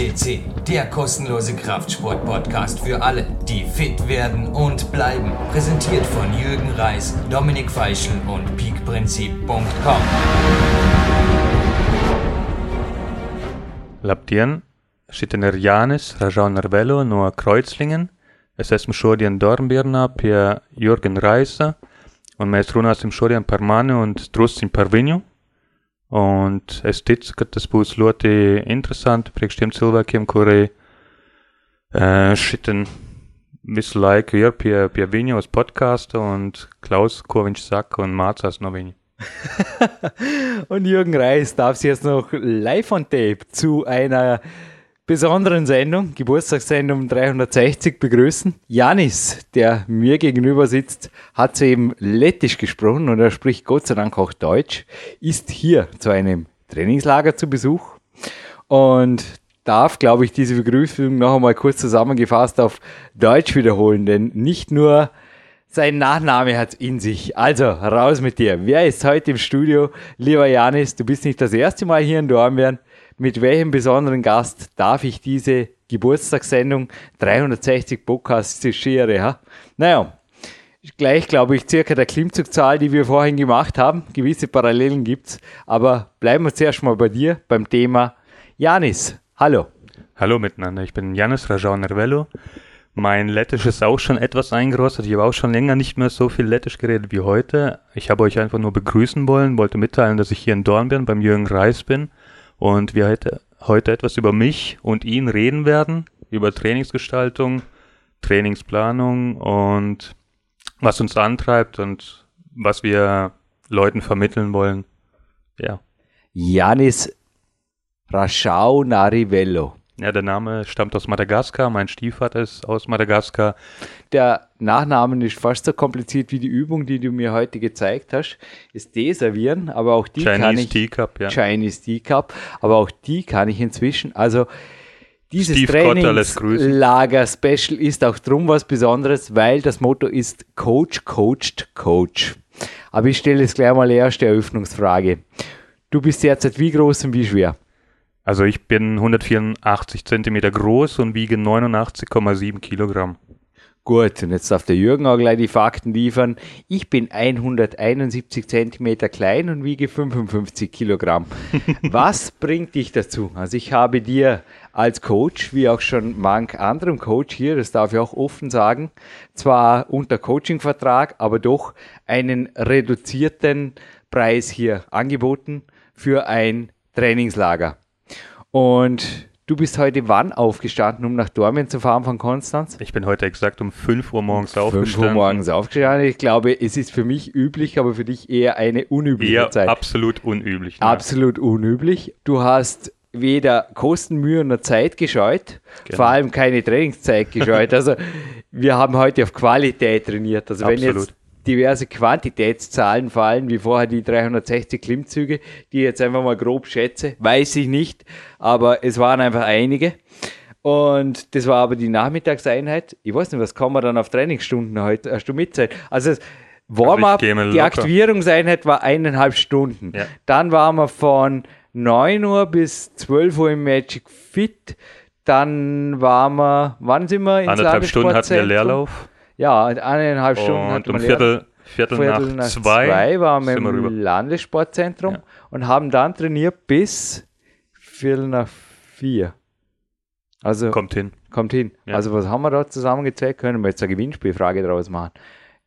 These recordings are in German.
FCC, der kostenlose Kraftsport-Podcast für alle, die fit werden und bleiben. Präsentiert von Jürgen Reis, Dominik Feischl und peakprinzip.com. Labdien, sitter Janis Rajan Nervello no Kreuzlingen. Es esmu šodien Dornbirnā pie Jurgen Raisa, un mēs runāsim šodien par mani un drusciņ par viņu. Un es ticu, ka tas būs ļoti interesanti priekš tiem cilvēkiem, kuri uh, šitien visu laiku ir pie, pie viņa uz podkāstu un klausa, ko viņš saka un mācās no viņa. und Jürgen Reis darf Sie jetzt noch live on tape zu einer besonderen Sendung, Geburtstagssendung 360 begrüßen. Janis, der mir gegenüber sitzt, hat soeben lettisch gesprochen und er spricht Gott sei Dank auch Deutsch, ist hier zu einem Trainingslager zu Besuch und darf, glaube ich, diese Begrüßung noch einmal kurz zusammengefasst auf Deutsch wiederholen, denn nicht nur sein Nachname hat in sich. Also, raus mit dir. Wer ist heute im Studio? Lieber Janis, du bist nicht das erste Mal hier in Dornbirn mit welchem besonderen Gast darf ich diese Geburtstagssendung 360 Podcasts schere? Ja? Naja, gleich glaube ich circa der Klimmzugzahl, die wir vorhin gemacht haben. Gewisse Parallelen gibt es, aber bleiben wir zuerst mal bei dir beim Thema Janis. Hallo. Hallo miteinander, ich bin Janis Rajau Nervello. Mein Lettisch ist auch schon etwas eingerostet. Ich habe auch schon länger nicht mehr so viel Lettisch geredet wie heute. Ich habe euch einfach nur begrüßen wollen, wollte mitteilen, dass ich hier in Dornbirn beim Jürgen Reis bin und wir heute, heute etwas über mich und ihn reden werden, über Trainingsgestaltung, Trainingsplanung und was uns antreibt und was wir Leuten vermitteln wollen. Ja. Janis Raschau Narivello. Ja, der Name stammt aus Madagaskar. Mein Stiefvater ist aus Madagaskar. Der Nachname ist fast so kompliziert wie die Übung, die du mir heute gezeigt hast. Ist deservieren, aber auch die Chinese kann ich. Teacup, ja. Chinese Teacup, aber auch die kann ich inzwischen. Also dieses Trainingslager-Special ist auch drum was Besonderes, weil das Motto ist Coach, Coached, Coach. Aber ich stelle jetzt gleich mal die erste Eröffnungsfrage. Du bist derzeit wie groß und wie schwer? Also ich bin 184 Zentimeter groß und wiege 89,7 Kilogramm. Gut, und jetzt darf der Jürgen auch gleich die Fakten liefern. Ich bin 171 Zentimeter klein und wiege 55 Kilogramm. Was bringt dich dazu? Also ich habe dir als Coach, wie auch schon manch anderem Coach hier, das darf ich auch offen sagen, zwar unter Coachingvertrag, aber doch einen reduzierten Preis hier angeboten für ein Trainingslager. Und du bist heute wann aufgestanden, um nach Dortmund zu fahren von Konstanz? Ich bin heute exakt um 5 Uhr morgens um aufgestanden. 5 Uhr morgens aufgestanden. Ich glaube, es ist für mich üblich, aber für dich eher eine unübliche eher Zeit. Absolut unüblich. Ne? Absolut unüblich. Du hast weder Kosten, Mühe noch Zeit gescheut, genau. vor allem keine Trainingszeit gescheut. Also wir haben heute auf Qualität trainiert. Also Absolut. wenn jetzt diverse Quantitätszahlen fallen, wie vorher die 360 Klimmzüge, die ich jetzt einfach mal grob schätze, weiß ich nicht, aber es waren einfach einige. Und das war aber die Nachmittagseinheit. Ich weiß nicht, was kann man dann auf Trainingsstunden heute? Hast du Mitzeit? Also Warm-up, also die Aktivierungseinheit war eineinhalb Stunden. Ja. Dann waren wir von 9 Uhr bis 12 Uhr im Magic Fit. Dann waren wir, wann sind wir ins Anderthalb Stunden hatten wir Leerlauf. Ja, eineinhalb Stunden. Und um Viertel, Viertel, Viertel, nach, zwei, zwei waren wir im Landessportzentrum ja. und haben dann trainiert bis Viertel nach vier. Also kommt hin. Kommt hin. Ja. Also was haben wir da zusammengezählt? Können wir jetzt eine Gewinnspielfrage draus machen?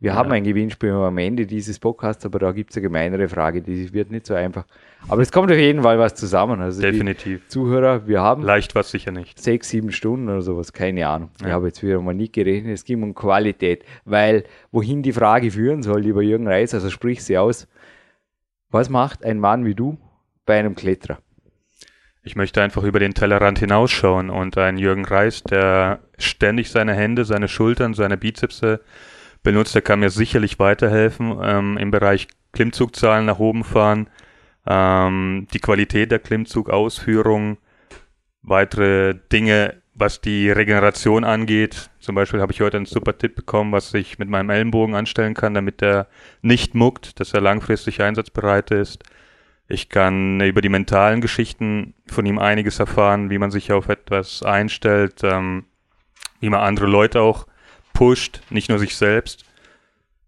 Wir ja. haben ein Gewinnspiel am Ende dieses Podcasts, aber da gibt es eine gemeinere Frage, die wird nicht so einfach. Aber es kommt auf jeden Fall was zusammen. Also Definitiv. Zuhörer, wir haben. Leicht was sicher nicht. Sechs, sieben Stunden oder sowas, keine Ahnung. Ja. Ich habe jetzt wieder mal nicht gerechnet. Es ging um Qualität, weil wohin die Frage führen soll, lieber Jürgen Reis, also sprich sie aus. Was macht ein Mann wie du bei einem Kletterer? Ich möchte einfach über den Tellerrand hinausschauen und ein Jürgen Reis, der ständig seine Hände, seine Schultern, seine Bizepse benutzt, der kann mir sicherlich weiterhelfen ähm, im Bereich Klimmzugzahlen nach oben fahren, ähm, die Qualität der Klimmzugausführung, weitere Dinge, was die Regeneration angeht. Zum Beispiel habe ich heute einen super Tipp bekommen, was ich mit meinem Ellenbogen anstellen kann, damit er nicht muckt, dass er langfristig einsatzbereit ist. Ich kann über die mentalen Geschichten von ihm einiges erfahren, wie man sich auf etwas einstellt, ähm, wie man andere Leute auch pusht, nicht nur sich selbst.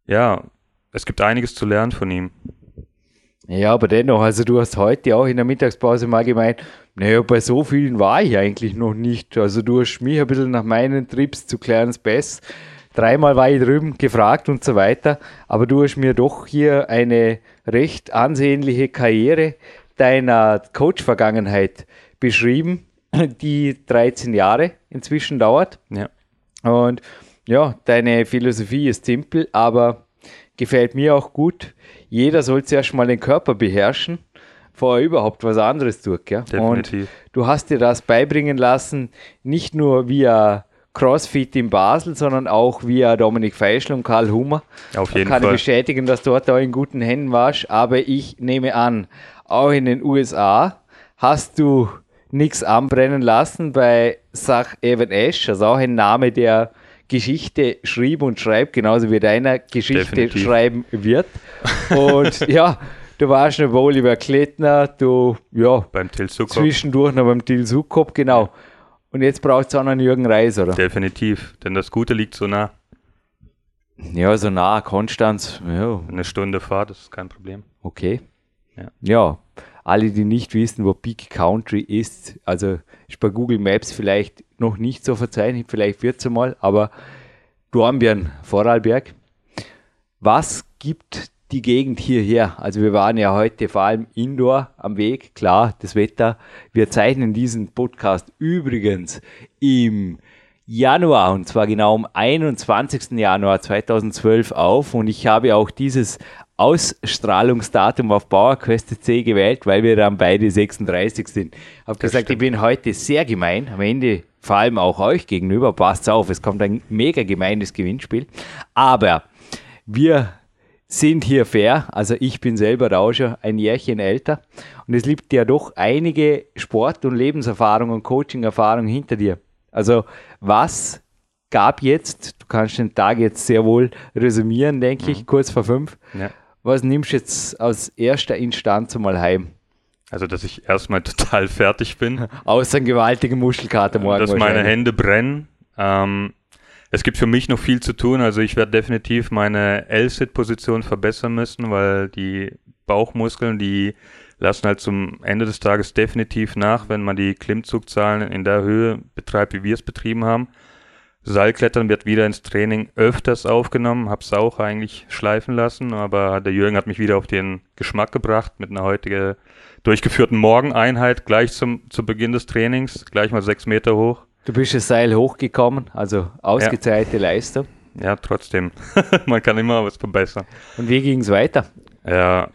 Ja, es gibt einiges zu lernen von ihm. Ja, aber dennoch, also du hast heute auch in der Mittagspause mal gemeint, naja, bei so vielen war ich eigentlich noch nicht. Also du hast mich ein bisschen nach meinen Trips zu Clarence Bass, dreimal war ich drüben gefragt und so weiter, aber du hast mir doch hier eine recht ansehnliche Karriere deiner Coach-Vergangenheit beschrieben, die 13 Jahre inzwischen dauert. Ja. Und ja, deine Philosophie ist simpel, aber gefällt mir auch gut. Jeder soll zuerst mal den Körper beherrschen, bevor er überhaupt was anderes tut. Gell? Definitiv. Und du hast dir das beibringen lassen, nicht nur via CrossFit in Basel, sondern auch via Dominik Feischl und Karl Hummer. Auf jeden kann Fall. ich bestätigen, dass du dort auch in guten Händen warst. Aber ich nehme an, auch in den USA hast du nichts anbrennen lassen bei Sach Evan Ash, also auch ein Name, der Geschichte schrieb und schreibt, genauso wie deiner Geschichte Definitiv. schreiben wird. Und ja, du warst noch bei Oliver Klettner, du, ja, Beim zwischendurch noch beim Till Sukop, genau. Und jetzt braucht es auch noch einen Jürgen Reis, oder? Definitiv, denn das Gute liegt so nah. Ja, so nah, Konstanz, ja, Eine Stunde Fahrt, das ist kein Problem. okay. Ja. ja, alle, die nicht wissen, wo Big Country ist, also ist bei Google Maps vielleicht noch nicht so verzeichnet, vielleicht wird es mal, aber Dornbirn, Vorarlberg. Was gibt die Gegend hierher? Also wir waren ja heute vor allem indoor am Weg, klar, das Wetter. Wir zeichnen diesen Podcast übrigens im Januar und zwar genau am 21. Januar 2012 auf und ich habe auch dieses Ausstrahlungsdatum auf PowerQuest C gewählt, weil wir dann beide 36 sind. Habe gesagt, ich bin heute sehr gemein, am Ende vor allem auch euch gegenüber, passt auf, es kommt ein mega gemeines Gewinnspiel, aber wir sind hier fair, also ich bin selber schon ein Jährchen älter und es liegt ja doch einige Sport- und Lebenserfahrung und Coaching-Erfahrung hinter dir. Also was gab jetzt, du kannst den Tag jetzt sehr wohl resümieren, denke ich, kurz vor fünf. Ja. Was nimmst du jetzt aus erster Instanz mal heim? Also, dass ich erstmal total fertig bin, Außer einen gewaltigen Muschelkater morgen dass meine. Hände brennen. Ähm, es gibt für mich noch viel zu tun. Also, ich werde definitiv meine L-Sit-Position verbessern müssen, weil die Bauchmuskeln, die lassen halt zum Ende des Tages definitiv nach, wenn man die Klimmzugzahlen in der Höhe betreibt, wie wir es betrieben haben. Seilklettern wird wieder ins Training öfters aufgenommen, hab's auch eigentlich schleifen lassen, aber der Jürgen hat mich wieder auf den Geschmack gebracht mit einer heutigen durchgeführten Morgeneinheit gleich zum, zu Beginn des Trainings, gleich mal sechs Meter hoch. Du bist das Seil hochgekommen, also ausgezeichnete Leistung. Ja, trotzdem. Man kann immer was verbessern. Und wie ging es weiter? Ja,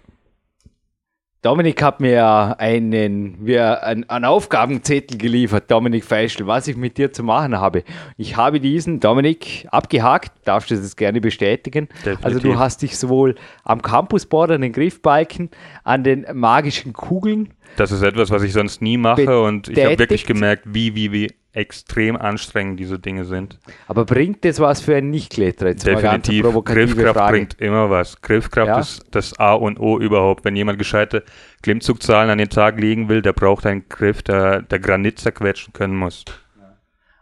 Dominik hat mir einen, wir, einen, einen Aufgabenzettel geliefert, Dominik Feischl, was ich mit dir zu machen habe. Ich habe diesen, Dominik, abgehakt, darfst du das gerne bestätigen. Definitiv. Also du hast dich sowohl am Campusboard, an den Griffbalken, an den magischen Kugeln, das ist etwas, was ich sonst nie mache und ich habe wirklich gemerkt, wie, wie, wie extrem anstrengend diese Dinge sind. aber bringt das was für einen Nichtkletterer? Definitiv. Griffkraft Frage. bringt immer was. Griffkraft Ja. ist das A und O überhaupt. Wenn jemand gescheite Klimmzugzahlen an den Tag legen will, der braucht einen Griff, der, der Granit zerquetschen können muss.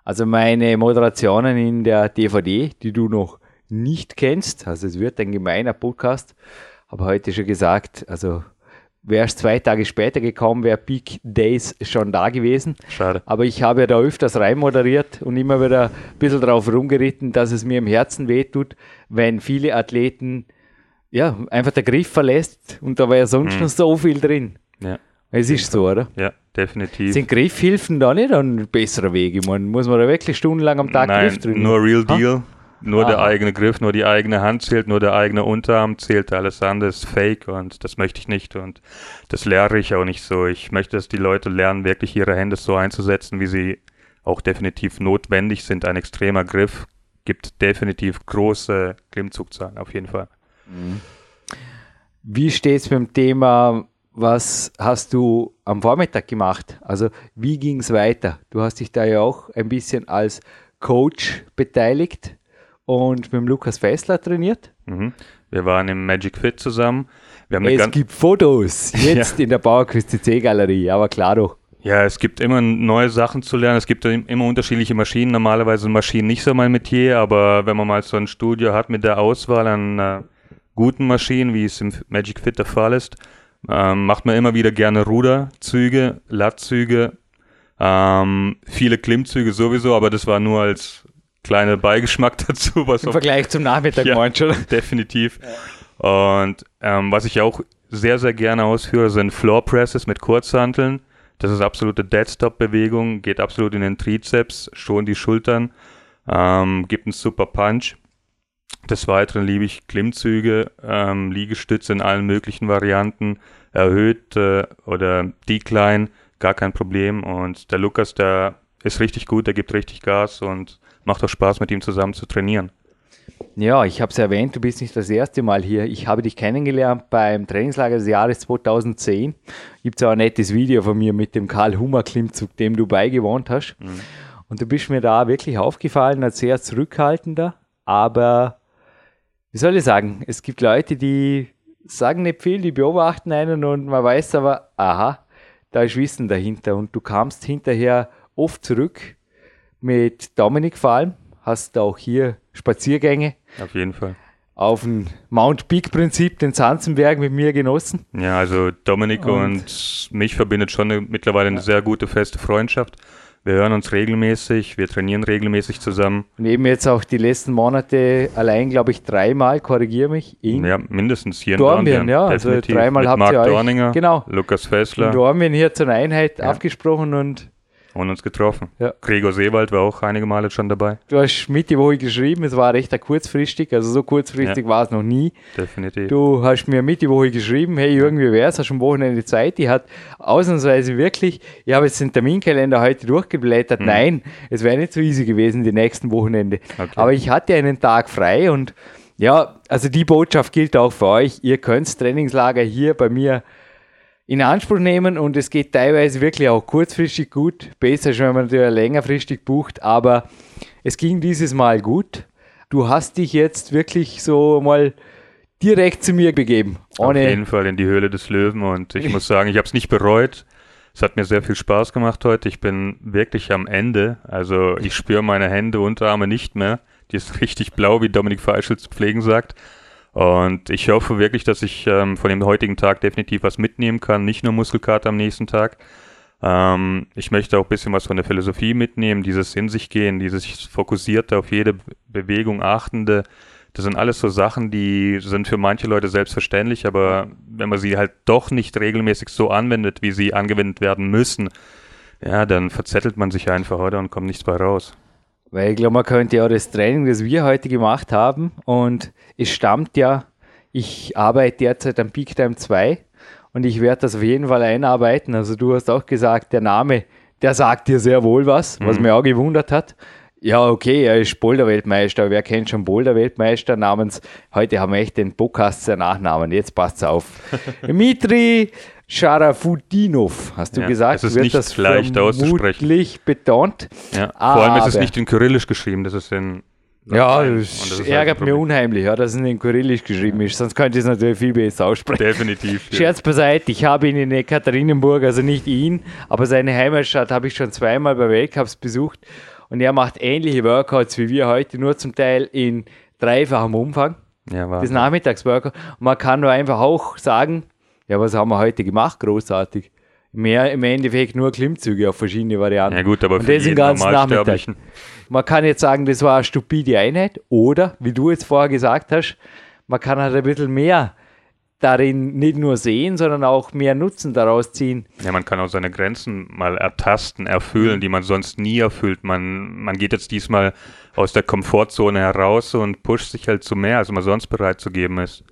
Also meine Moderationen in der DVD, die du noch nicht kennst, also es wird ein gemeiner Podcast, habe heute schon gesagt, also wärst zwei Tage später gekommen, wäre Big Days schon da gewesen. Schade. Aber ich habe ja da öfters rein moderiert und immer wieder ein bisschen drauf rumgeritten, dass es mir im Herzen wehtut, wenn viele Athleten ja, einfach der Griff verlässt und da war ja sonst Mhm. noch so viel drin. Ja, Es ist so, oder? ja definitiv. Sind Griffhilfen da nicht ein besserer Weg? Ich meine, muss man da wirklich stundenlang am Tag Nein, Griff drücken? nur Real Ha? Nur der Aha. eigene Griff, nur die eigene Hand zählt, nur der eigene Unterarm zählt. Alles andere ist Fake und das möchte ich nicht und das lehre ich auch nicht so. Ich möchte, dass die Leute lernen, wirklich ihre Hände so einzusetzen, wie sie auch definitiv notwendig sind. Ein extremer Griff gibt definitiv große Klimmzugzahlen, auf jeden Fall. Wie steht es beim Thema, was hast du am Vormittag gemacht? Also wie ging es weiter? Du hast dich da ja auch ein bisschen als Coach beteiligt und mit dem Lukas Fessler trainiert. Mhm. Wir waren im Magic Fit zusammen. Es gibt Fotos jetzt in der Bauerquist CC Galerie, aber klar doch. ja, es gibt immer neue Sachen zu lernen. Es gibt immer unterschiedliche Maschinen. Normalerweise sind Maschinen nicht so mein Metier, aber wenn man mal so ein Studio hat mit der Auswahl an äh, guten Maschinen, wie es im Magic Fit der Fall ist, ähm, macht man immer wieder gerne Ruderzüge, Lattzüge, ähm, viele Klimmzüge sowieso, aber das war nur als kleiner Beigeschmack dazu, was Im Vergleich zum Nachmittag Ja. meinst du? definitiv. Und ähm, was ich auch sehr, sehr gerne ausführe, sind Floor Presses mit Kurzhanteln. Das ist absolute Deadstop-Bewegung, geht absolut in den Trizeps, schon die Schultern, ähm, gibt einen super Punch. Des Weiteren liebe ich Klimmzüge, ähm, Liegestütze in allen möglichen Varianten, erhöht äh, oder Decline, gar kein Problem. Und der Lukas, der ist richtig gut, der gibt richtig Gas und macht auch Spaß, mit ihm zusammen zu trainieren. Ja, ich habe es erwähnt, du bist nicht das erste Mal hier. Ich habe dich kennengelernt beim Trainingslager des Jahres 2010. Gibt es auch ein nettes Video von mir mit dem Karl-Hummer-Klimmzug, dem du beigewohnt hast. Und du bist mir da wirklich aufgefallen als sehr zurückhaltender, aber wie soll ich sagen, es gibt Leute, die sagen nicht viel, die beobachten einen und man weiß aber, aha, da ist Wissen dahinter. Und du kamst hinterher oft zurück mit Dominik vor allem, hast auch hier Spaziergänge Auf jeden Fall. auf dem Mount Peak Prinzip, den Zanzenberg mit mir genossen. Ja, also Dominik Und- und, mich verbindet schon eine, mittlerweile eine sehr gute, feste Freundschaft. Wir hören uns regelmäßig, wir trainieren regelmäßig zusammen. Und eben jetzt auch die letzten Monate allein, glaube ich, dreimal, korrigiere mich, in, Ja, mindestens hier in Dornbirn, Dornbirn. ja, also dreimal Mit habt Marc ihr euch- Dorninger, genau. Lukas in Fessler Dornbirn hier zur Einheit Ja. abgesprochen und und uns getroffen. Ja. Gregor Seewald war auch einige Male schon dabei. du hast Mitte Woche geschrieben, es war recht kurzfristig, also so kurzfristig war es noch nie. Definitiv. Du hast mir Mitte Woche geschrieben, hey Jürgen, wie wär's, hast du am Wochenende Zeit? Die hat ausnahmsweise wirklich, ich habe jetzt den Terminkalender heute durchgeblättert, nein, es wäre nicht so easy gewesen, die nächsten Wochenende. Okay. Aber ich hatte einen Tag frei und ja, also die Botschaft gilt auch für euch. Ihr könnt Trainingslager hier bei mir in Anspruch nehmen und es geht teilweise wirklich auch kurzfristig gut. Besser, ist, wenn man natürlich längerfristig bucht, aber es ging dieses Mal gut. Du hast dich jetzt wirklich so mal direkt zu mir begeben. Auf Ohne, jeden Fall in die Höhle des Löwen und ich muss sagen, ich habe es nicht bereut. Es hat mir sehr viel Spaß gemacht heute. Ich bin wirklich am Ende. Also ich spüre meine Hände, Unterarme nicht mehr. Die ist richtig blau, wie Dominik Feischl zu pflegen sagt. Und ich hoffe wirklich, dass ich ähm, von dem heutigen Tag definitiv was mitnehmen kann. Nicht nur Muskelkater am nächsten Tag. Ähm, ich möchte auch ein bisschen was von der Philosophie mitnehmen, dieses in sich gehen, dieses fokussierte, auf jede Be- Bewegung achtende. Das sind alles so Sachen, die sind für manche Leute selbstverständlich, aber wenn man sie halt doch nicht regelmäßig so anwendet, wie sie angewendet werden müssen, ja, dann verzettelt man sich einfach, oder? Und kommt nichts bei raus. Weil ich glaube, man könnte ja das Training, das wir heute gemacht haben, und es stammt ja, ich arbeite derzeit am Peak Time 2 und ich werde das auf jeden Fall einarbeiten. Also du hast auch gesagt, der Name, der sagt dir sehr wohl was, was mich auch gewundert hat. Ja, okay, er ist Boulder-Weltmeister, aber wer kennt schon Boulder-Weltmeister namens, heute haben wir echt den Podcast der Nachnamen, jetzt passt's auf. Dmitri Sharafudinov, hast du Ja, gesagt, es ist wird nicht das leicht auszusprechen. vermutlich betont. Ja, vor allem ist es nicht in Kyrillisch geschrieben, das ist in Ja, das das halt ärgert mich unheimlich, ja, dass es in Kyrillisch geschrieben ist. Sonst könnte ich es natürlich viel besser aussprechen. Definitiv. Ja. Scherz beiseite, ich habe ihn in Ekaterinenburg, also nicht ihn, aber seine Heimatstadt habe ich schon zweimal bei Weltcups besucht und er macht ähnliche Workouts wie wir heute, nur zum Teil in dreifachem Umfang. Ja, war. Das Nachmittagsworkout. Und man kann nur einfach auch sagen, ja, was haben wir heute gemacht? Großartig. Mehr im Endeffekt nur Klimmzüge auf verschiedene Varianten. Ja gut, aber Und für das den jeden ganzen Nachmittag. Man kann jetzt sagen, das war eine stupide Einheit oder, wie du jetzt vorher gesagt hast, man kann halt ein bisschen mehr darin nicht nur sehen, sondern auch mehr Nutzen daraus ziehen. Ja, man kann auch seine Grenzen mal ertasten, erfüllen, die man sonst nie erfüllt. Man, man geht jetzt diesmal aus der Komfortzone heraus und pusht sich halt zu mehr, als man sonst bereit zu geben ist.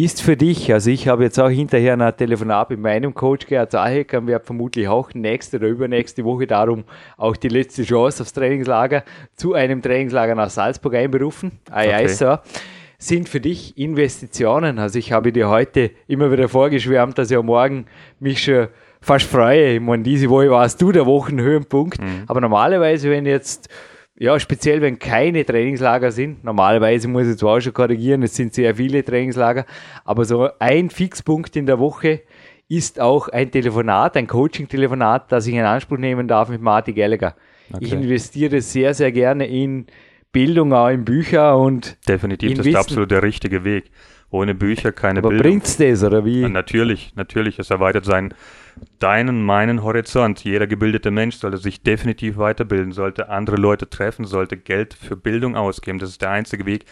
Ist für dich, also ich habe jetzt auch hinterher ein Telefonat mit meinem Coach Gerhard Zaheck und werde vermutlich auch nächste oder übernächste Woche darum auch die letzte Chance aufs Trainingslager zu einem Trainingslager nach Salzburg einberufen. Ei, ei, Okay. Sir. Sind für dich Investitionen. Also ich habe dir heute immer wieder vorgeschwärmt, dass ich am Morgen mich schon fast freue. Ich meine, diese Woche warst du der Wochenhöhepunkt. Aber normalerweise, wenn jetzt ja, speziell wenn keine Trainingslager sind. Normalerweise muss ich zwar auch schon korrigieren, es sind sehr viele Trainingslager, aber so ein Fixpunkt in der Woche ist auch ein Telefonat, ein Coaching-Telefonat, das ich in Anspruch nehmen darf mit Marty Gallagher. Okay. Ich investiere sehr, sehr gerne in Bildung, auch in Bücher und. Definitiv, das ist absolut der richtige Weg. Ohne Bücher keine Aber Bildung. bringt's das, oder wie? Ja, natürlich, natürlich. Es erweitert seinen, deinen, meinen Horizont. Jeder gebildete Mensch sollte sich definitiv weiterbilden, sollte andere Leute treffen, sollte Geld für Bildung ausgeben. Das ist der einzige Weg,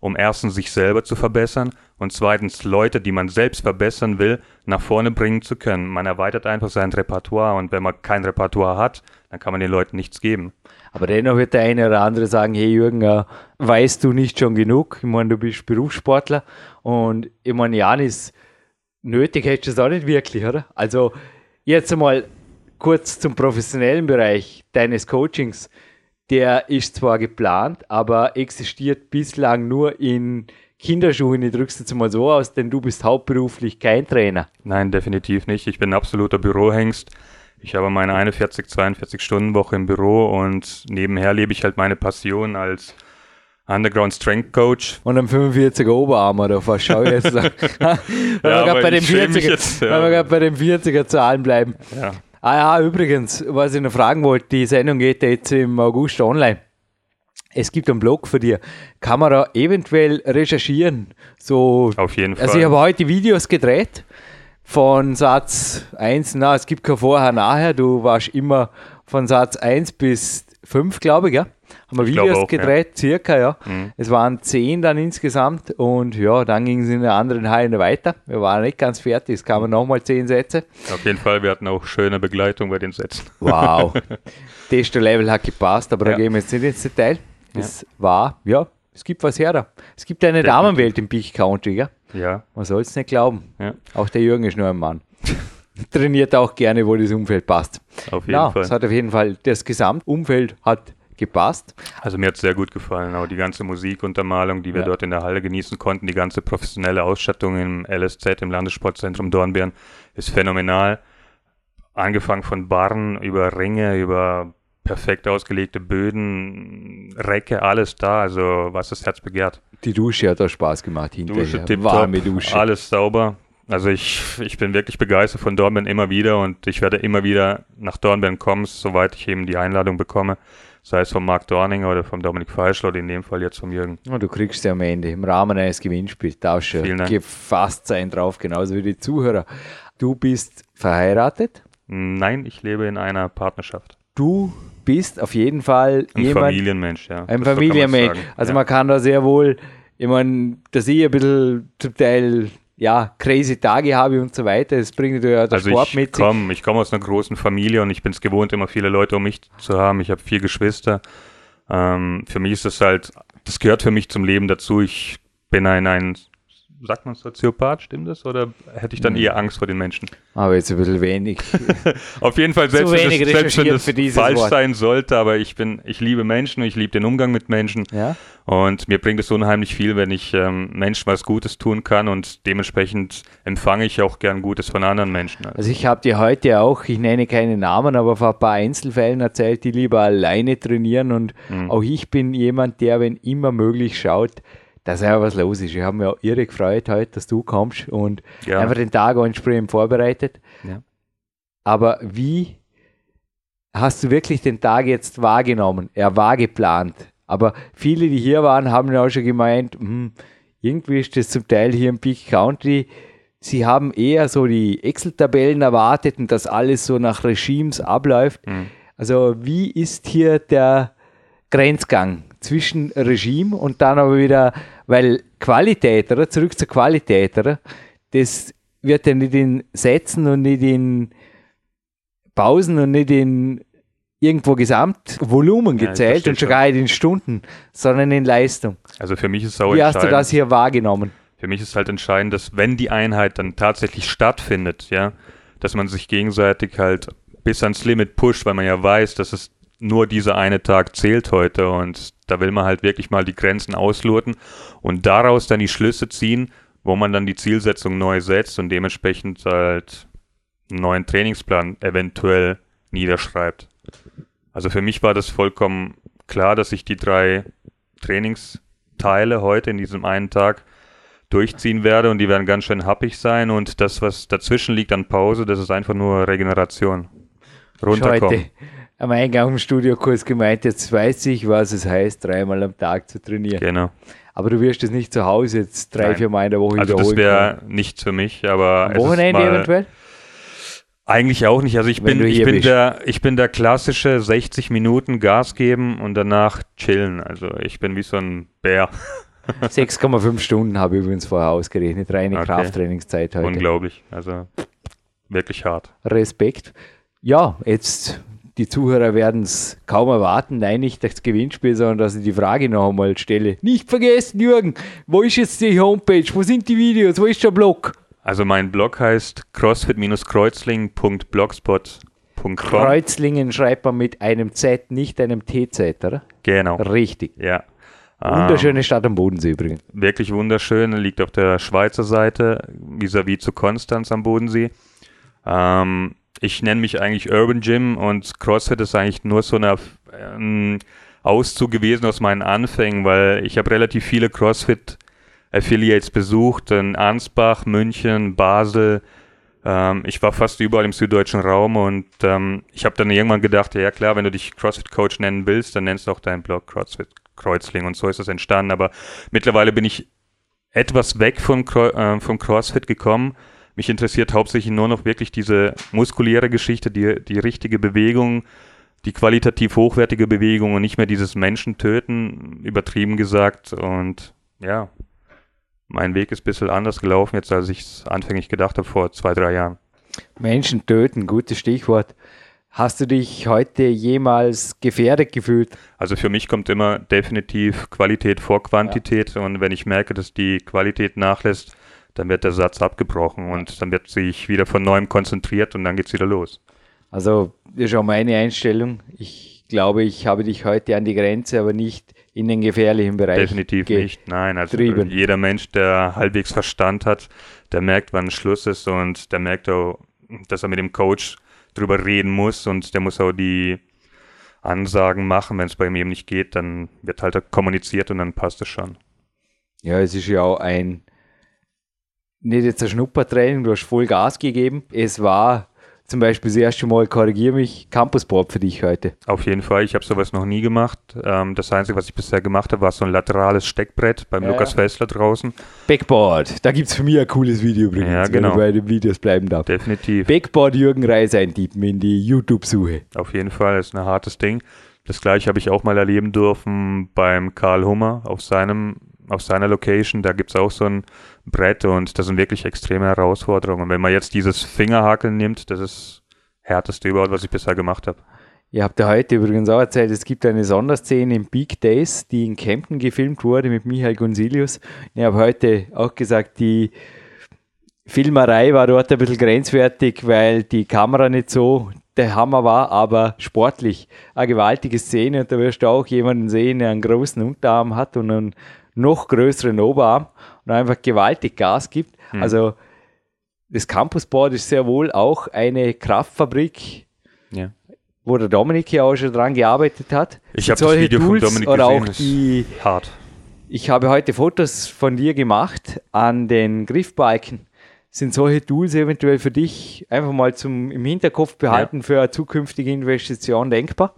um erstens sich selber zu verbessern und zweitens Leute, die man selbst verbessern will, nach vorne bringen zu können. Man erweitert einfach sein Repertoire und wenn man kein Repertoire hat, dann kann man den Leuten nichts geben. Aber dennoch wird der eine oder andere sagen, hey Jürgen, äh, weißt du nicht schon genug? Ich meine, du bist Berufssportler und ich meine, Janis, nötig hättest du es auch nicht wirklich, oder? Also jetzt einmal kurz zum professionellen Bereich deines Coachings. Der ist zwar geplant, aber existiert bislang nur in Kinderschuhen. Ich drück's jetzt mal so aus, denn du bist hauptberuflich kein Trainer. Nein, definitiv nicht. Ich bin ein absoluter Bürohengst. Ich habe meine 41, 42 Stunden Woche im Büro und nebenher lebe ich halt meine Passion als Underground Strength Coach. Und am 45er Oberarm oder was schau ich jetzt? weil ja, wir gerade bei, den 40er, ja. wir bei den 40er Zahlen bleiben. Ja. Ah ja, übrigens, was ich noch fragen wollte, die Sendung geht jetzt im August online. Es gibt einen Blog für dir. Kann man da eventuell recherchieren? So, Auf jeden Fall. Also ich habe heute Videos gedreht von Satz 1, na, es gibt kein Vorher, Nachher, du warst immer von Satz 1 bis 5, glaube ich, ja? Haben wir Videos auch, gedreht, ja. circa, ja. Mhm. Es waren 10 dann insgesamt und ja, dann ging es in der anderen Halle weiter. Wir waren nicht ganz fertig, es kamen nochmal 10 Sätze. Auf jeden Fall, wir hatten auch schöne Begleitung bei den Sätzen. Wow. Testo-Level hat gepasst, aber ja. da gehen wir jetzt nicht ins Detail. Es ja. war, ja, es gibt was her da. Es gibt eine Definitiv. Damenwelt im Peak Country, ja? Ja. Man soll es nicht glauben. Ja. Auch der Jürgen ist nur ein Mann. Trainiert auch gerne, wo das Umfeld passt. Auf jeden ja, Fall. Es hat auf jeden Fall, das Gesamtumfeld hat gepasst. Also mir hat es sehr gut gefallen, auch die ganze Musikuntermalung, die wir ja. dort in der Halle genießen konnten, die ganze professionelle Ausstattung im LSZ, im Landessportzentrum Dornbirn, ist phänomenal. Angefangen von Barren über Ringe, über perfekt ausgelegte Böden, Recke, alles da, also was das Herz begehrt. Die Dusche hat auch Spaß gemacht hinterher. Dusche, tip Warme Dusche. Alles sauber. Also ich, ich bin wirklich begeistert von Dornbirn immer wieder und ich werde immer wieder nach Dornbirn kommen, soweit ich eben die Einladung bekomme. Sei es vom Marc Dorninger oder vom Dominik Feischl oder in dem Fall jetzt vom Jürgen. Ja, du kriegst ja am Ende im Rahmen eines Gewinnspiels darfst gefasst sein drauf, genauso wie die Zuhörer. Du bist verheiratet? Nein, ich lebe in einer Partnerschaft. Du bist auf jeden Fall ein jemand, Familienmensch, ja. Ein das Familienmensch. Also ja. man kann da sehr wohl, ich meine, dass ich ein bisschen zum Teil ja, crazy Tage habe und so weiter. Das bringt ja der also Sport ich mit komm, Ich komme aus einer großen Familie und ich bin es gewohnt, immer viele Leute um mich zu haben. Ich habe vier Geschwister. Ähm, für mich ist das halt, das gehört für mich zum Leben dazu. Ich bin ein, ein sagt man Soziopath, stimmt das? Oder hätte ich dann hm. eher Angst vor den Menschen? Aber jetzt ein bisschen wenig. Auf jeden Fall, selbst wenn das, selbst wenn das falsch Wort. sein sollte, aber ich bin, ich liebe Menschen und ich liebe den Umgang mit Menschen. Ja? Und mir bringt es unheimlich viel, wenn ich ähm, Menschen was Gutes tun kann und dementsprechend empfange ich auch gern Gutes von anderen Menschen. Also, also ich habe dir heute auch, ich nenne keine Namen, aber vor ein paar Einzelfällen erzählt, die lieber alleine trainieren und mhm. auch ich bin jemand, der, wenn immer möglich, schaut, dass auch was los ist. Ich habe mich auch irre gefreut heute, dass du kommst und ja. einfach den Tag entsprechend vorbereitet. Ja. Aber wie hast du wirklich den Tag jetzt wahrgenommen? Er war geplant. Aber viele, die hier waren, haben ja auch schon gemeint, hm, irgendwie ist das zum Teil hier im Peak Country. Sie haben eher so die Excel-Tabellen erwartet und dass alles so nach Regimes abläuft. Mhm. Also wie ist hier der Grenzgang zwischen Regime und dann aber wieder weil Qualität, oder? Zurück zur Qualität, oder? Das wird ja nicht in Sätzen und nicht in Pausen und nicht in irgendwo Gesamtvolumen gezählt ja, und schon gar nicht in Stunden, sondern in Leistung. Also für mich ist es auch Wie hast du das hier wahrgenommen? Für mich ist halt entscheidend, dass wenn die Einheit dann tatsächlich stattfindet, ja, dass man sich gegenseitig halt bis ans Limit pusht, weil man ja weiß, dass es nur dieser eine Tag zählt heute und da will man halt wirklich mal die Grenzen ausloten und daraus dann die Schlüsse ziehen, wo man dann die Zielsetzung neu setzt und dementsprechend halt einen neuen Trainingsplan eventuell niederschreibt. Also für mich war das vollkommen klar, dass ich die drei Trainingsteile heute in diesem einen Tag durchziehen werde und die werden ganz schön happig sein und das, was dazwischen liegt an Pause, das ist einfach nur Regeneration. Runterkommen. Heute am Eingang im Studiokurs gemeint, jetzt weiß ich, was es heißt, dreimal am Tag zu trainieren. Genau. Aber du wirst es nicht zu Hause jetzt drei, Nein. vier Mal in der Woche Also das wäre nicht für mich, aber ist Wochenende eventuell? Eigentlich auch nicht. Also ich Wenn bin, ich bin bist. der, ich bin der klassische 60 Minuten Gas geben und danach chillen. Also ich bin wie so ein Bär. 6,5 Stunden habe ich übrigens vorher ausgerechnet. Reine Okay. Krafttrainingszeit heute. Unglaublich. Also wirklich hart. Respekt. Ja, jetzt die Zuhörer werden es kaum erwarten. Nein, nicht das Gewinnspiel, sondern dass ich die Frage noch einmal stelle. Nicht vergessen, Jürgen, wo ist jetzt die Homepage? Wo sind die Videos? Wo ist der Blog? Also mein Blog heißt crossfit-kreuzling.blogspot.com. Kreuzlingen schreibt man mit einem Z, nicht einem TZ, oder? Genau. Richtig. Ja. Wunderschöne Stadt am Bodensee übrigens. wirklich wunderschön, liegt auf der Schweizer Seite, vis-à-vis zu Konstanz am Bodensee. Ähm, ich nenne mich eigentlich Urban Gym und CrossFit ist eigentlich nur so eine, ein Auszug gewesen aus meinen Anfängen, weil ich habe relativ viele CrossFit Affiliates besucht, in Ansbach, München, Basel. Ähm, ich war fast überall im süddeutschen Raum und ähm, ich habe dann irgendwann gedacht, ja klar, wenn du dich CrossFit Coach nennen willst, dann nennst du auch deinen Blog CrossFit Kreuzling und so ist das entstanden. Aber mittlerweile bin ich etwas weg vom, äh, vom CrossFit gekommen. Mich interessiert hauptsächlich nur noch wirklich diese muskuläre Geschichte, die, die richtige Bewegung, die qualitativ hochwertige Bewegung und nicht mehr dieses Menschentöten, übertrieben gesagt. Und ja, mein Weg ist ein bisschen anders gelaufen jetzt, als ich es anfänglich gedacht habe vor zwei, drei Jahren. Menschen töten, gutes Stichwort. Hast du dich heute jemals gefährdet gefühlt? Also für mich kommt immer definitiv Qualität vor Quantität und wenn ich merke, dass die Qualität nachlässt, dann wird der Satz abgebrochen und dann wird sich wieder von neuem konzentriert und dann geht's wieder los. Also, das ist auch meine Einstellung. Ich glaube, ich habe dich heute an die Grenze, aber nicht in den gefährlichen Bereich. Definitiv nicht. Nein, also getrieben. jeder Mensch, der halbwegs Verstand hat, der merkt, wann Schluss ist und der merkt auch, dass er mit dem Coach drüber reden muss und der muss auch die Ansagen machen. Wenn es bei ihm eben nicht geht, dann wird halt kommuniziert und dann passt es schon. Ja, es ist ja auch ein, nicht jetzt ein Schnuppertraining, du hast voll Gas gegeben. Es war zum Beispiel das erste Mal, korrigiere mich, Campusboard für dich heute. Auf jeden Fall, ich habe sowas noch nie gemacht. Ähm, das Einzige, was ich bisher gemacht habe, war so ein laterales Steckbrett beim Ja, Lukas. Fessler draußen. Backboard, da gibt es für mich ein cooles Video übrigens, Ja, wenn genau. ich bei den Videos bleiben darf. Definitiv. Backboard Jürgen Reis eintippen in die YouTube-Suche. Auf jeden Fall, ist ein hartes Ding. Das gleiche habe ich auch mal erleben dürfen beim Karl Hummer auf seinem, auf seiner Location. Da gibt es auch so ein Brett und das sind wirklich extreme Herausforderungen. Und wenn man jetzt dieses Fingerhakeln nimmt, das ist das härteste überhaupt, was ich bisher gemacht habe. Ihr habt ja heute übrigens auch erzählt, es gibt eine Sonderszene in Big Days, die in Kempten gefilmt wurde mit Michael Gonzilius. Ich habe heute auch gesagt, die Filmerei war dort ein bisschen grenzwertig, weil die Kamera nicht so der Hammer war, aber sportlich eine gewaltige Szene und da wirst du auch jemanden sehen, der einen großen Unterarm hat und einen noch größeren Oberarm und einfach gewaltig Gas gibt. Also das Campusboard ist sehr wohl auch eine Kraftfabrik, Ja. wo der Dominik ja auch schon dran gearbeitet hat. Ich habe das Video von Tools Dominik oder gesehen. auch die, hart. ich habe heute Fotos von dir gemacht an den Griffbalken. Sind solche Tools eventuell für dich einfach mal zum im Hinterkopf behalten für eine zukünftige Investition denkbar?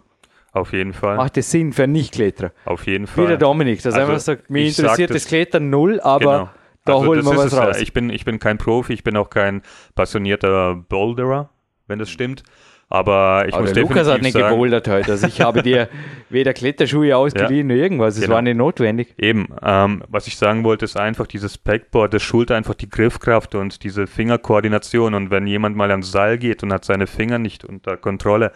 Auf jeden Fall. Macht es Sinn für Nichtkletterer? Auf jeden Wie Fall. der Dominik, das Also, einfach sagt, mir interessiert das- das Klettern null, aber Genau. da Also holen wir was ja. raus. Ich bin, ich bin kein Profi, ich bin auch kein passionierter Boulderer, wenn das stimmt. Aber ich aber muss der Lukas hat definitiv nicht sagen, gebouldert heute. Also ich habe dir weder Kletterschuhe ausgeliehen noch irgendwas. Es Genau. war nicht notwendig. Eben, ähm, was ich sagen wollte, ist einfach dieses Backboard, das schult einfach die Griffkraft und diese Fingerkoordination. Und wenn jemand mal ans Seil geht und hat seine Finger nicht unter Kontrolle,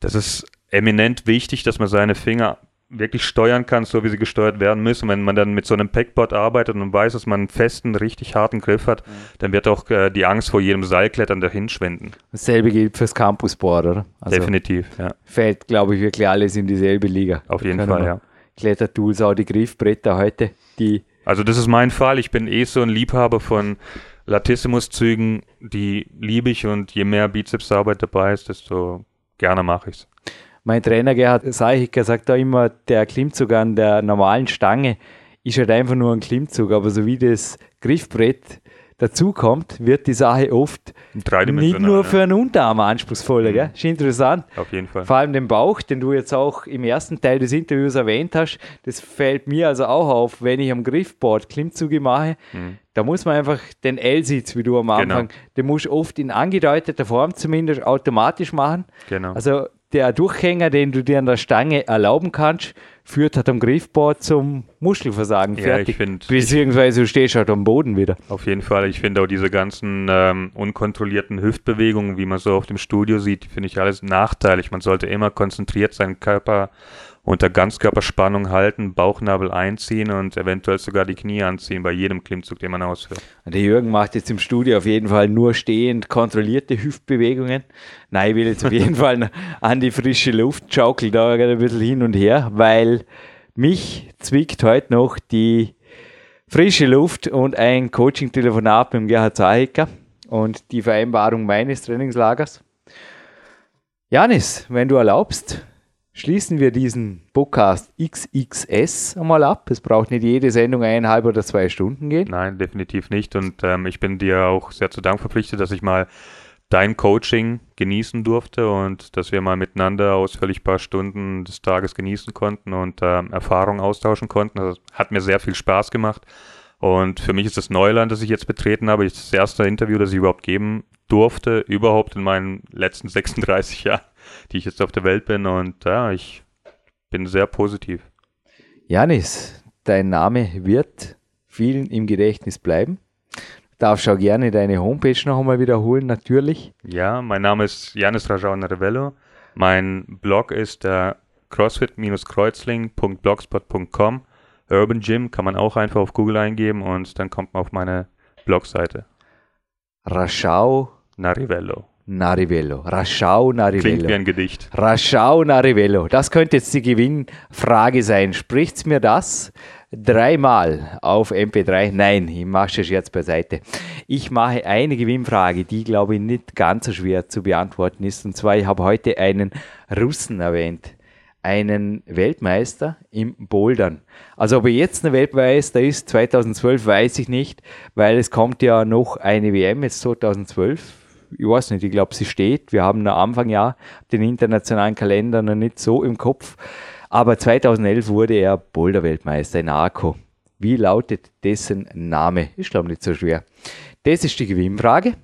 das ist eminent wichtig, dass man seine Finger wirklich steuern kann, so wie sie gesteuert werden müssen. Wenn man dann mit so einem Packboard arbeitet und weiß, dass man einen festen, richtig harten Griff hat, dann wird auch äh, die Angst vor jedem Seilklettern dahin schwinden. Dasselbe gilt fürs Campusboard, oder? Also Definitiv, ja. fällt, glaube ich, wirklich alles in dieselbe Liga. Auf Da jeden Fall, ja. Klettertools, auch die Griffbretter heute, die Also das ist mein Fall. Ich bin eh so ein Liebhaber von Latissimus-Zügen. Die liebe ich und je mehr Bizepsarbeit dabei ist, desto gerne mache ich's. Mein Trainer Gerhard Seichiker sagt da immer, der Klimmzug an der normalen Stange ist halt einfach nur ein Klimmzug, aber so wie das Griffbrett dazukommt, wird die Sache oft nicht nur für einen Unterarm anspruchsvoller. Mhm. Gell? Ist interessant. Auf jeden Fall. Vor allem den Bauch, den du jetzt auch im ersten Teil des Interviews erwähnt hast, das fällt mir also auch auf, wenn ich am Griffboard Klimmzüge mache. Mhm. Da muss man einfach den L-Sitz, wie du am Anfang, genau. den musst du oft in angedeuteter Form zumindest automatisch machen. Genau. Also der Durchhänger, den du dir an der Stange erlauben kannst, führt halt am Griffboard zum Muschelversagen ja, fertig. Find, Beziehungsweise du stehst halt am Boden wieder. Auf jeden Fall. Ich finde auch diese ganzen ähm, unkontrollierten Hüftbewegungen, wie man so auf dem Studio sieht, finde ich alles nachteilig. Man sollte immer konzentriert seinen Körper unter Ganzkörperspannung halten, Bauchnabel einziehen und eventuell sogar die Knie anziehen bei jedem Klimmzug, den man ausführt. Der Jürgen macht jetzt im Studio auf jeden Fall nur stehend kontrollierte Hüftbewegungen. Nein, ich will jetzt auf jeden Fall an die frische Luft, schaukel da ein bisschen hin und her, weil mich zwickt heute noch die frische Luft und ein Coaching-Telefonat mit dem Gerhard Zahecker und die Vereinbarung meines Trainingslagers. Janis, wenn du erlaubst, schließen wir diesen Podcast XXS einmal ab. Es braucht nicht jede Sendung eineinhalb oder zwei Stunden gehen. Nein, definitiv nicht. Und ähm, ich bin dir auch sehr zu Dank verpflichtet, dass ich mal dein Coaching genießen durfte und dass wir mal miteinander ausführlich paar Stunden des Tages genießen konnten und ähm, Erfahrungen austauschen konnten. Das hat mir sehr viel Spaß gemacht. Und für mich ist das Neuland, das ich jetzt betreten habe. Das erste Interview, das ich überhaupt geben durfte, überhaupt in meinen letzten 36 Jahren die ich jetzt auf der Welt bin. Und ja, ich bin sehr positiv. Janis, dein Name wird vielen im Gedächtnis bleiben. Du darfst auch gerne deine Homepage noch einmal wiederholen, natürlich. Ja, mein Name ist Janis Rajau Revello. Mein Blog ist der crossfit-kreuzling.blogspot.com. Urban Gym kann man auch einfach auf Google eingeben und dann kommt man auf meine Blogseite. Raschau Narivello. Narivello. Raschau Narivello. Klingt wie ein Gedicht. Raschau Narivello. Das könnte jetzt die Gewinnfrage sein. Spricht's mir das dreimal auf MP3? Nein, ich mache es jetzt beiseite. Ich mache eine Gewinnfrage, die glaube ich nicht ganz so schwer zu beantworten ist. Und zwar, ich habe heute einen Russen erwähnt. Einen Weltmeister im Bouldern. Also ob er jetzt ein Weltmeister ist, 2012 weiß ich nicht, weil es kommt ja noch eine WM jetzt 2012 ich weiß nicht, ich glaube, sie steht. Wir haben am Anfang ja den internationalen Kalender noch nicht so im Kopf. Aber 2011 wurde er Boulder-Weltmeister in Arco. Wie lautet dessen Name? Ist, glaube nicht so schwer. Das ist die Gewinnfrage.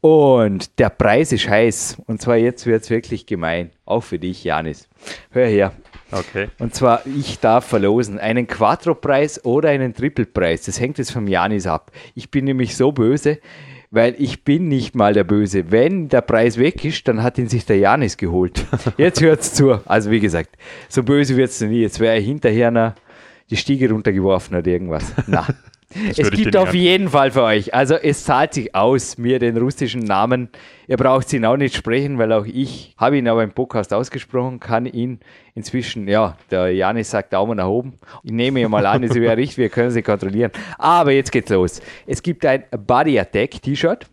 Und der Preis ist heiß. Und zwar jetzt wird es wirklich gemein. Auch für dich, Janis. Hör her. Okay. Und zwar, ich darf verlosen einen Quattro-Preis oder einen Triple-Preis. Das hängt jetzt vom Janis ab. Ich bin nämlich so böse weil ich bin nicht mal der Böse. Wenn der Preis weg ist, dann hat ihn sich der Janis geholt. Jetzt hört es zu. Also wie gesagt, so böse wird es nie. Jetzt wäre er hinterher noch die Stiege runtergeworfen oder irgendwas. Na. es gibt auf jeden Fall für euch. Also es zahlt sich aus, mir den russischen Namen. Ihr braucht ihn auch nicht sprechen, weil auch ich habe ihn aber im Podcast ausgesprochen, kann ihn inzwischen, ja, der Janis sagt Daumen nach oben. Ich nehme mal an, es wäre richtig, wir können sie kontrollieren. Aber jetzt geht's los. Es gibt ein Body Attack T-Shirt.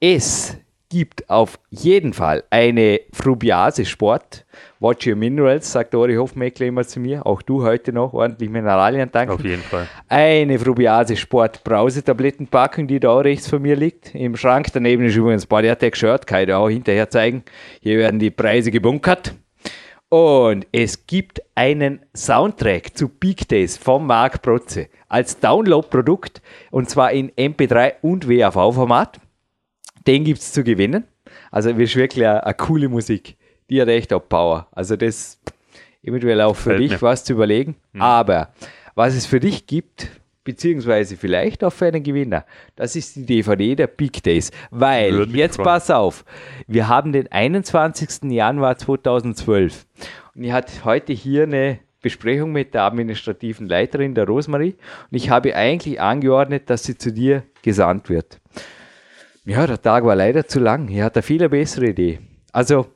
Es gibt auf jeden Fall eine Frubiase Sport. Watch your minerals, sagt Ori Hofmeckler immer zu mir. Auch du heute noch ordentlich Mineralien tanken. Auf jeden Fall. Eine Frubiase Sport Brausetablettenpackung, die da rechts von mir liegt. Im Schrank daneben ist übrigens Body Attack Shirt, kann ich da auch hinterher zeigen. Hier werden die Preise gebunkert. Und es gibt einen Soundtrack zu Big Days von Marc Protze als Download-Produkt und zwar in MP3 und WAV-Format. Den gibt es zu gewinnen. Also ist wirklich eine, eine, coole Musik. Die hat echt auch Power. Also das eventuell auch für Fällt dich mir. was zu überlegen. Mhm. Aber was es für dich gibt, beziehungsweise vielleicht auch für einen Gewinner, das ist die DVD der Big Days. Weil, jetzt freuen. pass auf, wir haben den 21. Januar 2012 und ich hatte heute hier eine Besprechung mit der administrativen Leiterin, der Rosmarie, und ich habe eigentlich angeordnet, dass sie zu dir gesandt wird. Ja, der Tag war leider zu lang. Ich hatte viel bessere Idee. Also,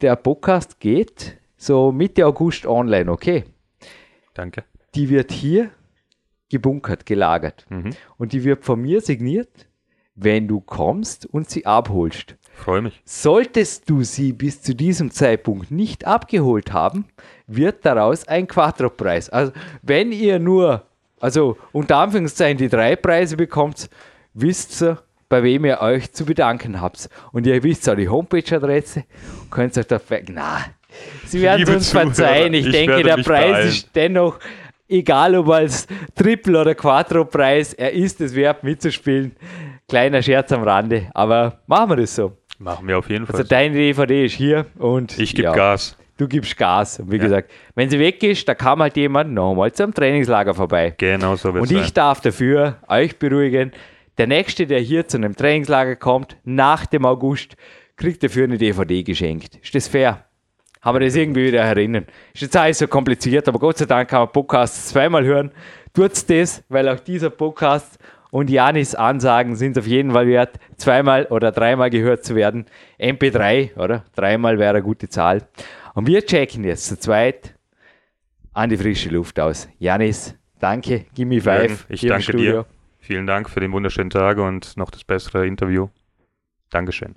der Podcast geht so Mitte August online, okay? Danke. Die wird hier gebunkert, gelagert. Mhm. Und die wird von mir signiert, wenn du kommst und sie abholst. Freue mich. Solltest du sie bis zu diesem Zeitpunkt nicht abgeholt haben, wird daraus ein Quattro-Preis. Also wenn ihr nur, also unter Anführungszeichen die drei Preise bekommt, wisst ihr, bei wem ihr euch zu bedanken habt. Und ihr wisst auch die Homepage-Adresse und könnt euch da, na, sie werden es uns Zuhörer, verzeihen. Ich, ich denke, der Preis beeilen. ist dennoch, egal ob als Triple- oder Quattro-Preis, er ist es wert mitzuspielen. Kleiner Scherz am Rande, aber machen wir das so. Machen wir auf jeden Fall. Also deine DVD ist hier und ich gebe ja, Gas. du gibst Gas. Und wie gesagt, wenn sie weg ist, da kam halt jemand nochmal zum Trainingslager vorbei. Genau so wird Und ich sein. darf dafür euch beruhigen, der Nächste, der hier zu einem Trainingslager kommt, nach dem August, kriegt dafür eine DVD geschenkt. Ist das fair? Haben wir das irgendwie wieder erinnern? Ist jetzt alles so kompliziert, aber Gott sei Dank kann man Podcasts zweimal hören. Tut's das, weil auch dieser Podcast und Janis Ansagen sind auf jeden Fall wert, zweimal oder dreimal gehört zu werden. MP3, oder? Dreimal wäre eine gute Zahl. Und wir checken jetzt zu zweit an die frische Luft aus. Janis, danke, Gimme Five. ich hier im danke Studio. dir. Vielen Dank für den wunderschönen Tag und noch das bessere Interview. Dankeschön.